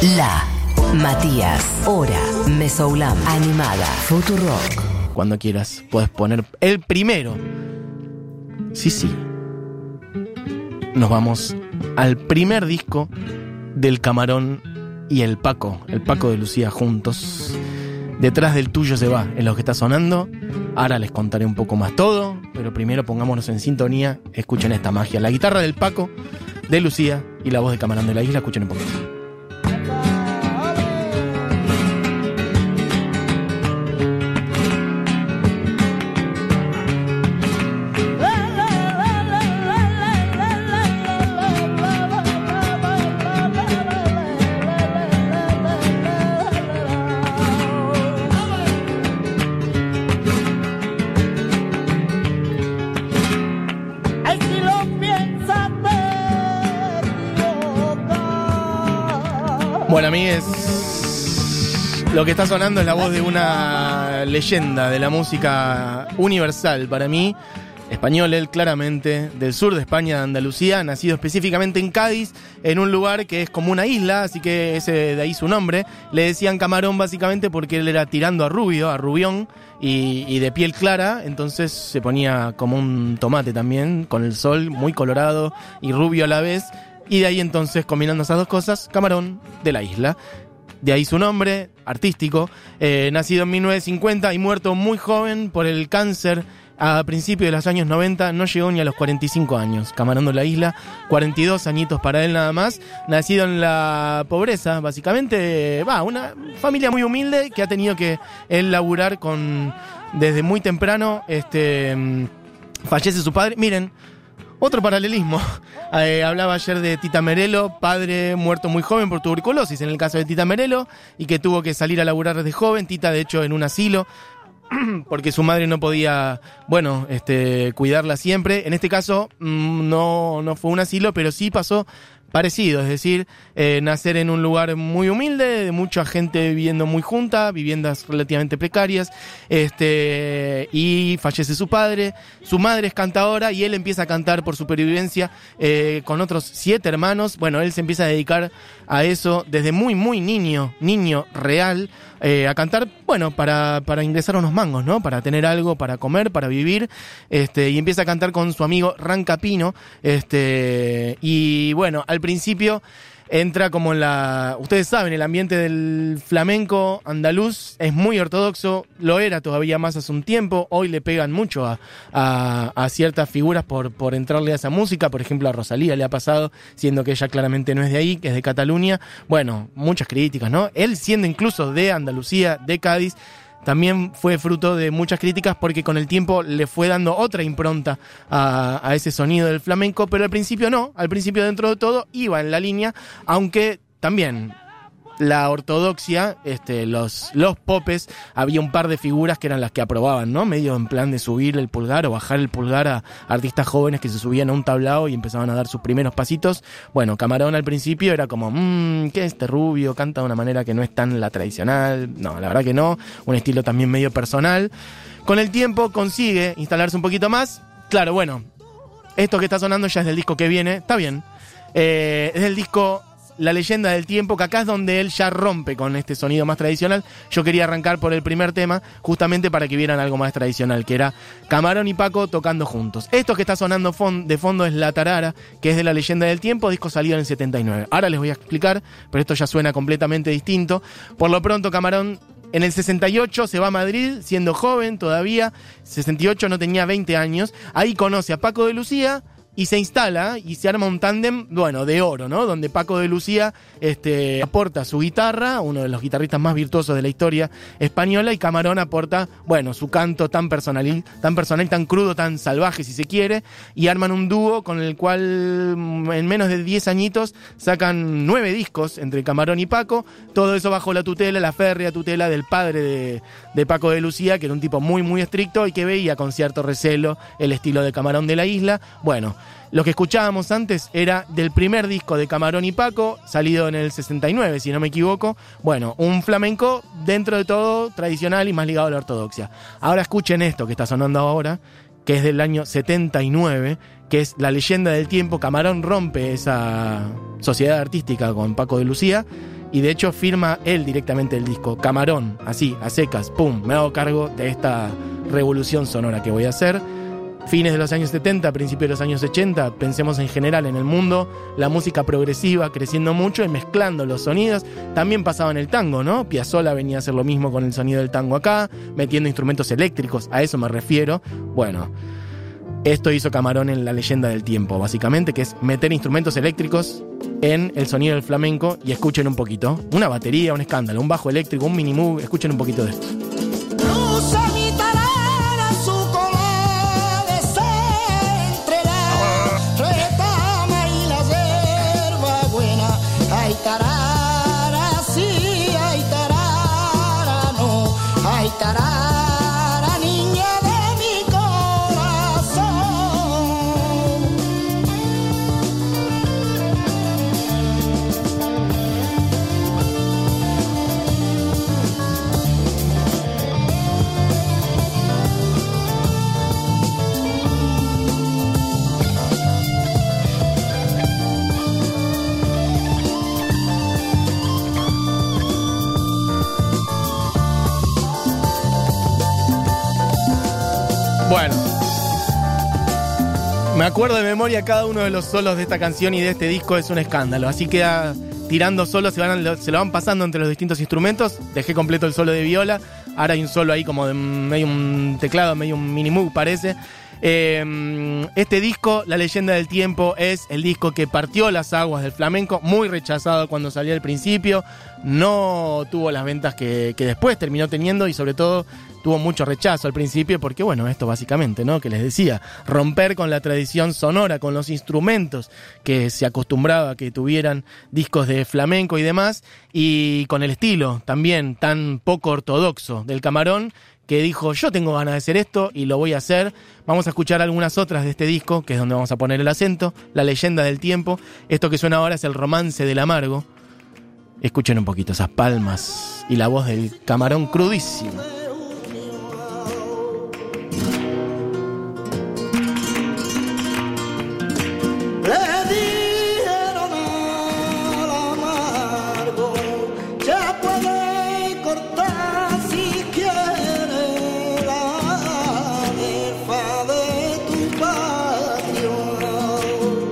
La Matías, Hora, Mesoulam, Animada, Futurock. Cuando quieras, puedes poner el primero. Sí, sí. Nos vamos al primer disco del Camarón y el Paco, el Paco de Lucía juntos. Detrás del tuyo se va, es lo que está sonando. Ahora les contaré un poco más todo, pero primero pongámonos en sintonía. Escuchen esta magia. La guitarra del Paco, de Lucía y la voz de Camarón de la Isla. Escuchen un poco. Bueno, amigues, lo que está sonando es la voz de una leyenda de la música universal para mí. Español, él claramente, del sur de España, de Andalucía, nacido específicamente en Cádiz, en un lugar que es como una isla, así que ese de ahí su nombre. Le decían camarón básicamente porque él era tirando a rubio, a rubión, y, y de piel clara, entonces se ponía como un tomate también, con el sol, muy colorado y rubio a la vez. Y de ahí entonces, combinando esas dos cosas, camarón de la isla. De ahí su nombre, artístico, eh, nacido en 1950 y muerto muy joven por el cáncer a principios de los años 90, no llegó ni a los 45 años. Camarón de la isla, 42 añitos para él nada más, nacido en la pobreza, básicamente, va, una familia muy humilde que ha tenido que él laburar con, desde muy temprano, este, mm, fallece su padre, miren, otro paralelismo. Eh, hablaba ayer de Tita Merelo, padre muerto muy joven por tuberculosis, en el caso de Tita Merelo, y que tuvo que salir a laburar desde joven. Tita, de hecho, en un asilo, porque su madre no podía, bueno, este, cuidarla siempre. En este caso, mm, no, no fue un asilo, pero sí pasó parecido, es decir, eh, nacer en un lugar muy humilde, de mucha gente viviendo muy junta, viviendas relativamente precarias, este, y fallece su padre, su madre es cantadora y él empieza a cantar por supervivencia eh, con otros siete hermanos, bueno, él se empieza a dedicar a eso desde muy, muy niño, niño real, eh, a cantar, bueno, para, para ingresar unos mangos, ¿no? Para tener algo para comer, para vivir, este, y empieza a cantar con su amigo Rancapino, este, y bueno, al principio entra como la. Ustedes saben, el ambiente del flamenco andaluz es muy ortodoxo, lo era todavía más hace un tiempo. Hoy le pegan mucho a, a- a ciertas figuras por, por entrarle a esa música. Por ejemplo, a Rosalía le ha pasado, siendo que ella claramente no es de ahí, que es de Cataluña. Bueno, muchas críticas, ¿no? Él siendo incluso de Andalucía, de Cádiz. También fue fruto de muchas críticas porque con el tiempo le fue dando otra impronta a, ese sonido del flamenco, pero al principio no, al principio dentro de todo iba en la línea, aunque también la ortodoxia, este, los, los popes, había un par de figuras que eran las que aprobaban, ¿no? Medio en plan de subir el pulgar o bajar el pulgar a artistas jóvenes que se subían a un tablao y empezaban a dar sus primeros pasitos. Bueno, Camarón al principio era como, mmm, ¿qué es este rubio? Canta de una manera que no es tan la tradicional. No, la verdad que no. Un estilo también medio personal. Con el tiempo consigue instalarse un poquito más. Claro, bueno, esto que está sonando ya es del disco que viene, está bien. Eh, es del disco La leyenda del tiempo, que acá es donde él ya rompe con este sonido más tradicional. Yo quería arrancar por el primer tema, justamente para que vieran algo más tradicional, que era Camarón y Paco tocando juntos. Esto que está sonando de fondo es La Tarara, que es de La leyenda del tiempo, disco salido en el 79. Ahora les voy a explicar, pero esto ya suena completamente distinto. Por lo pronto, Camarón en el 68 se va a Madrid, siendo joven todavía, 68 no tenía 20 años, ahí conoce a Paco de Lucía y se instala y se arma un tándem, bueno, de oro, ¿no? Donde Paco de Lucía este, aporta su guitarra, uno de los guitarristas más virtuosos de la historia española, y Camarón aporta, bueno, su canto tan personal, tan personal, tan crudo, tan salvaje, si se quiere, y arman un dúo con el cual mm, en menos de 10 añitos sacan nueve discos entre Camarón y Paco, todo eso bajo la tutela, la férrea tutela del padre de, de Paco de Lucía, que era un tipo muy, muy estricto y que veía con cierto recelo el estilo de Camarón de la isla. Bueno, lo que escuchábamos antes era del primer disco de Camarón y Paco, salido en el 69, si no me equivoco. Bueno, un flamenco dentro de todo tradicional y más ligado a la ortodoxia. Ahora escuchen esto que está sonando ahora, que es del año 79, que es la leyenda del tiempo. Camarón rompe esa sociedad artística con Paco de Lucía y de hecho firma él directamente el disco, Camarón, así, a secas, pum, me hago cargo de esta revolución sonora que voy a hacer. Fines de los años 70, principios de los años 80, pensemos en general en el mundo, la música progresiva creciendo mucho y mezclando los sonidos. También pasaba en el tango, ¿no? Piazzolla venía a hacer lo mismo con el sonido del tango acá, metiendo instrumentos eléctricos, a eso me refiero. Bueno, esto hizo Camarón en la leyenda del tiempo, básicamente, que es meter instrumentos eléctricos en el sonido del flamenco y escuchen un poquito. Una batería, un escándalo, un bajo eléctrico, un mini move, escuchen un poquito de esto. Acuerdo de memoria cada uno de los solos de esta canción y de este disco es un escándalo. Así que ah, tirando solos se, se lo van pasando entre los distintos instrumentos. Dejé completo el solo de viola. Ahora hay un solo ahí como de medio un teclado, medio un mini move parece. Eh, este disco, La leyenda del tiempo, es el disco que partió las aguas del flamenco, muy rechazado cuando salió al principio, no tuvo las ventas que, que después terminó teniendo y sobre todo tuvo mucho rechazo al principio porque bueno, esto básicamente, ¿no? Que les decía, romper con la tradición sonora, con los instrumentos que se acostumbraba que tuvieran discos de flamenco y demás y con el estilo también tan poco ortodoxo del camarón que dijo, yo tengo ganas de hacer esto y lo voy a hacer. Vamos a escuchar algunas otras de este disco, que es donde vamos a poner el acento, La leyenda del tiempo. Esto que suena ahora es el romance del amargo. Escuchen un poquito esas palmas y la voz del camarón crudísimo.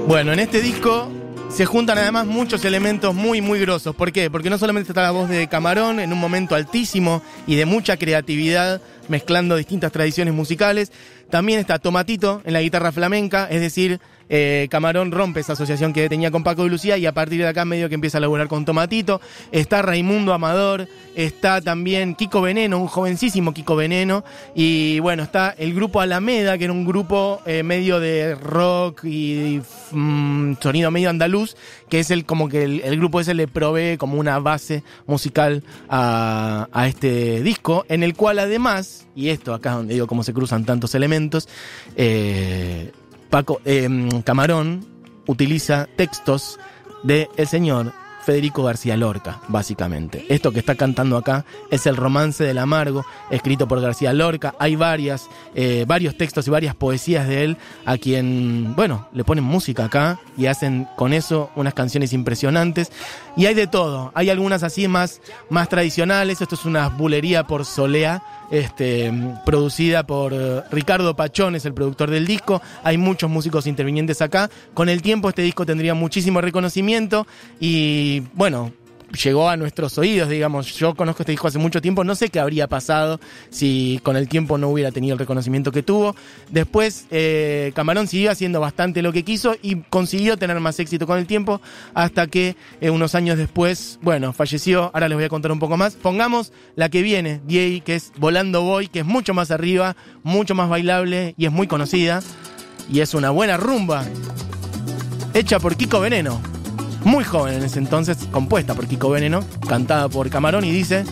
Bueno, en este disco se juntan además muchos elementos muy, muy grosos. ¿Por qué? Porque no solamente está la voz de Camarón en un momento altísimo y de mucha creatividad, mezclando distintas tradiciones musicales, también está Tomatito en la guitarra flamenca, es decir, eh, Camarón rompe esa asociación que tenía con Paco de Lucía y a partir de acá medio que empieza a laburar con Tomatito. Está Raimundo Amador, está también Kiko Veneno, un jovencísimo Kiko Veneno. Y bueno, está el grupo Alameda, que era un grupo eh, medio de rock y mm, sonido medio andaluz, que es el como que el, grupo ese le provee como una base musical a, a este disco, en el cual además, y esto acá es donde digo cómo se cruzan tantos elementos, eh, Paco, eh, Camarón utiliza textos de el señor Federico García Lorca, básicamente. Esto que está cantando acá es el romance del amargo, escrito por García Lorca. Hay varias, eh, varios textos y varias poesías de él a quien, bueno, le ponen música acá y hacen con eso unas canciones impresionantes. Y hay de todo. Hay algunas así más, más tradicionales. Esto es una bulería por Solea este, producida por eh, Ricardo Pachón, es el productor del disco. Hay muchos músicos intervinientes acá. Con el tiempo este disco tendría muchísimo reconocimiento y bueno, llegó a nuestros oídos, digamos. Yo conozco este disco hace mucho tiempo, no sé qué habría pasado si con el tiempo no hubiera tenido el reconocimiento que tuvo. Después, eh, Camarón siguió haciendo bastante lo que quiso y consiguió tener más éxito con el tiempo hasta que eh, unos años después, bueno, falleció. Ahora les voy a contar un poco más. Pongamos la que viene, Diey, que es Volando Boy, que es mucho más arriba, mucho más bailable y es muy conocida. Y es una buena rumba hecha por Kiko Veneno muy joven en ese entonces, compuesta por Kiko Veneno, cantada por Camarón y dice,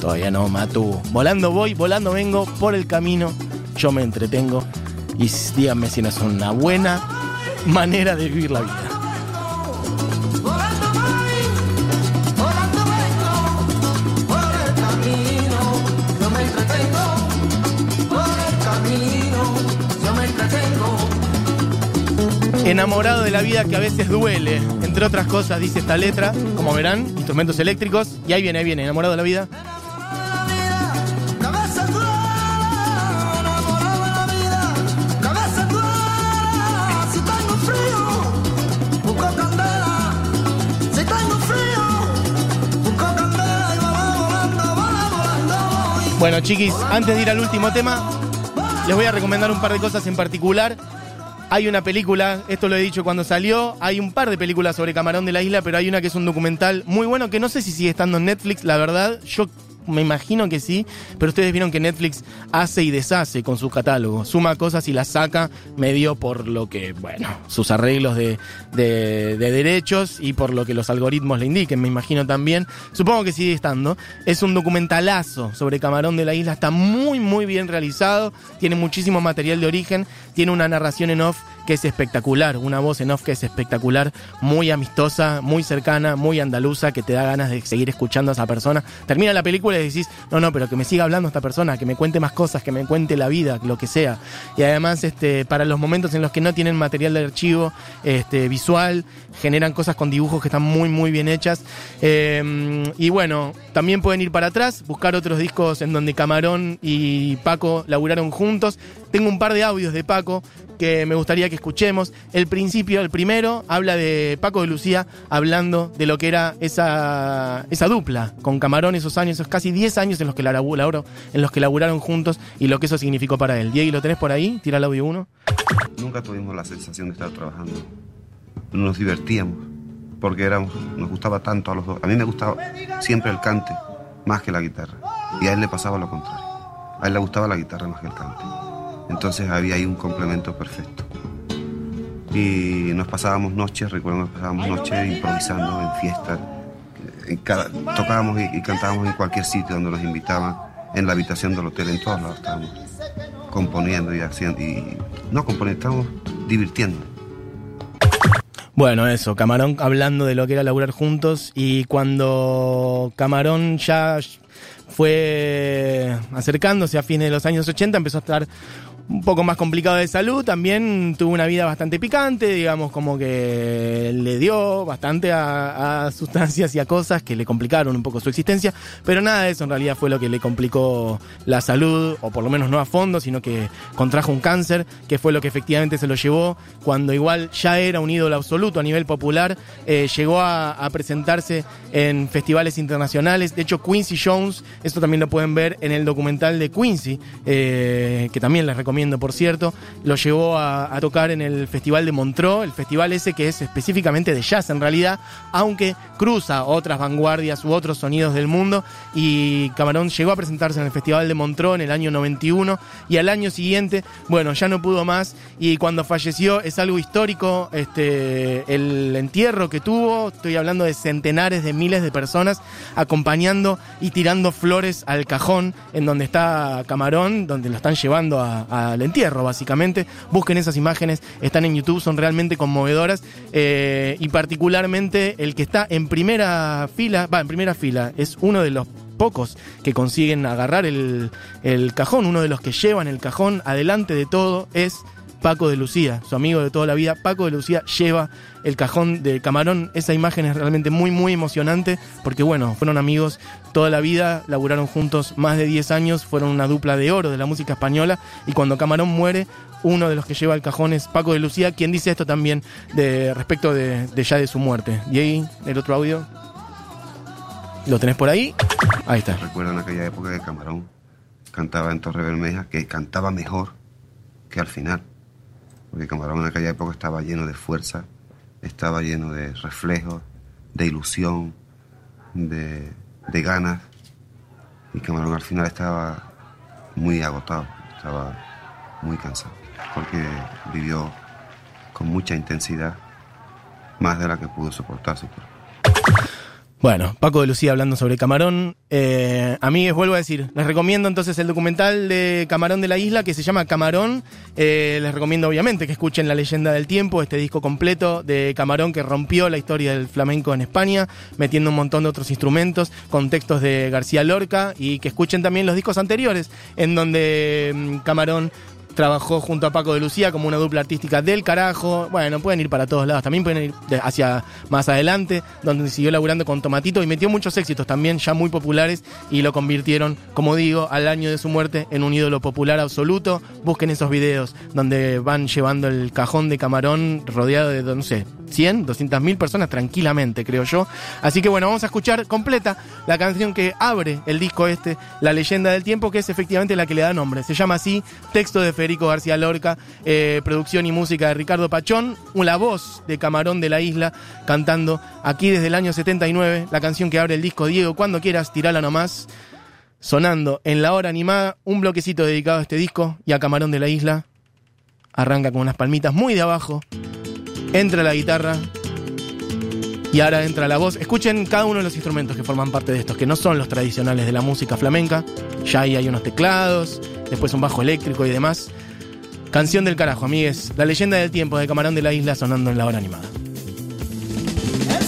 todavía no matú, volando voy, volando vengo, por el camino yo me entretengo y díganme si no es una buena manera de vivir la vida. Enamorado de la vida que a veces duele. Entre otras cosas dice esta letra, como verán, instrumentos eléctricos. Y ahí viene, ahí viene, enamorado de la vida. Bueno, chiquis, antes de ir al último tema, les voy a recomendar un par de cosas en particular. Hay una película, esto lo he dicho cuando salió, hay un par de películas sobre Camarón de la Isla, pero hay una que es un documental muy bueno que no sé si sigue estando en Netflix, la verdad, yo me imagino que sí, pero ustedes vieron que Netflix hace y deshace con su catálogo, suma cosas y las saca medio por lo que, bueno, sus arreglos de, de- de derechos y por lo que los algoritmos le indiquen, me imagino también. Supongo que sigue estando. Es un documentalazo sobre Camarón de la Isla, está muy, muy bien realizado, tiene muchísimo material de origen, tiene una narración en off que es espectacular, una voz en off que es espectacular, muy amistosa, muy cercana, muy andaluza, que te da ganas de seguir escuchando a esa persona. Termina la película y decís, no, no, pero que me siga hablando esta persona, que me cuente más cosas, que me cuente la vida, lo que sea. Y además, este, para los momentos en los que no tienen material de archivo este, visual, generan cosas con dibujos que están muy, muy bien hechas. Eh, y bueno, también pueden ir para atrás, buscar otros discos en donde Camarón y Paco laburaron juntos. Tengo un par de audios de Paco que me gustaría que escuchemos. El principio, el primero, habla de Paco de Lucía hablando de lo que era esa, esa dupla con Camarón esos años, esos casi 10 años en los que la labu- laburo- en los que laburaron juntos y lo que eso significó para él. Diego, ¿lo tenés por ahí? Tira el audio uno. Nunca tuvimos la sensación de estar trabajando. Nos divertíamos, porque éramos, nos gustaba tanto a los dos. A mí me gustaba siempre el cante más que la guitarra. Y a él le pasaba lo contrario. A él le gustaba la guitarra más que el cante. Entonces había ahí un complemento perfecto. Y nos pasábamos noches, recuerdo que nos pasábamos noches improvisando en fiestas. En cada- tocábamos y, y cantábamos en cualquier sitio donde nos invitaban, en la habitación del hotel, en todos lados estábamos componiendo y haciendo. Y, no componiendo, estábamos divirtiendo. Bueno, eso, Camarón hablando de lo que era laburar juntos y cuando Camarón ya fue acercándose a fines de los años 80 empezó a estar un poco más complicado de salud, también tuvo una vida bastante picante, digamos, como que le dio bastante a, sustancias y a cosas que le complicaron un poco su existencia, pero nada de eso en realidad fue lo que le complicó la salud, o por lo menos no a fondo, sino que contrajo un cáncer, que fue lo que efectivamente se lo llevó cuando igual ya era un ídolo absoluto a nivel popular, eh, llegó a, a presentarse en festivales internacionales, de hecho Quincy Jones, esto también lo pueden ver en el documental de Quincy, eh, que también les recomiendo por cierto, lo llevó a, tocar en el Festival de Montreux, el festival ese que es específicamente de jazz en realidad, aunque cruza otras vanguardias u otros sonidos del mundo, y Camarón llegó a presentarse en el Festival de Montreux en el año 91, y al año siguiente, bueno, ya no pudo más, y cuando falleció es algo histórico, este, el entierro que tuvo, estoy hablando de centenares de miles de personas acompañando y tirando flores al cajón en donde está Camarón, donde lo están llevando a- al entierro, básicamente. Busquen esas imágenes, están en YouTube, son realmente conmovedoras. eh, y particularmente el que está en primera fila, va, en primera fila, es uno de los pocos que consiguen agarrar el, el cajón, uno de los que llevan el cajón adelante de todo es Paco de Lucía, su amigo de toda la vida. Paco de Lucía lleva el cajón de Camarón. Esa imagen es realmente muy, muy emocionante porque, bueno, fueron amigos toda la vida, laburaron juntos más de 10 años, fueron una dupla de oro de la música española. Y cuando Camarón muere, uno de los que lleva el cajón es Paco de Lucía, quien dice esto también de respecto de, de ya de su muerte. Y ahí, el otro audio. ¿Lo tenés por ahí? Ahí está. Recuerdo en aquella época que Camarón cantaba en Torre Bermeja, que cantaba mejor que al final. Porque Camarón en aquella época estaba lleno de fuerza, estaba lleno de reflejos, de ilusión, de, de ganas. Y Camarón al final estaba muy agotado, estaba muy cansado, porque vivió con mucha intensidad, más de la que pudo soportar su cuerpo. Bueno, Paco de Lucía hablando sobre Camarón. Eh, amigues, vuelvo a decir, les recomiendo entonces el documental de Camarón de la Isla que se llama Camarón. Eh, les recomiendo obviamente que escuchen La leyenda del tiempo, este disco completo de Camarón que rompió la historia del flamenco en España, metiendo un montón de otros instrumentos, con textos de García Lorca y que escuchen también los discos anteriores en donde mm, Camarón trabajó junto a Paco de Lucía como una dupla artística del carajo. Bueno, pueden ir para todos lados. También pueden ir hacia más adelante, donde siguió laburando con Tomatito y metió muchos éxitos también, ya muy populares, y lo convirtieron, como digo, al año de su muerte en un ídolo popular absoluto. Busquen esos videos donde van llevando el cajón de camarón rodeado de, no sé, 100, 200 mil personas tranquilamente, creo yo. Así que bueno, vamos a escuchar completa la canción que abre el disco este, La leyenda del tiempo, que es efectivamente la que le da nombre. Se llama así, texto de Federico García Lorca, eh, producción y música de Ricardo Pachón, la voz de Camarón de la Isla, cantando aquí desde el año 79, la canción que abre el disco Diego, cuando quieras, tirala nomás. Sonando en la hora animada, un bloquecito dedicado a este disco y a Camarón de la Isla. Arranca con unas palmitas muy de abajo, entra la guitarra y ahora entra la voz. Escuchen cada uno de los instrumentos que forman parte de estos, que no son los tradicionales de la música flamenca. Ya ahí hay unos teclados, después un bajo eléctrico y demás. Canción del carajo, amigues. La leyenda del tiempo de Camarón de la Isla sonando en la hora animada. El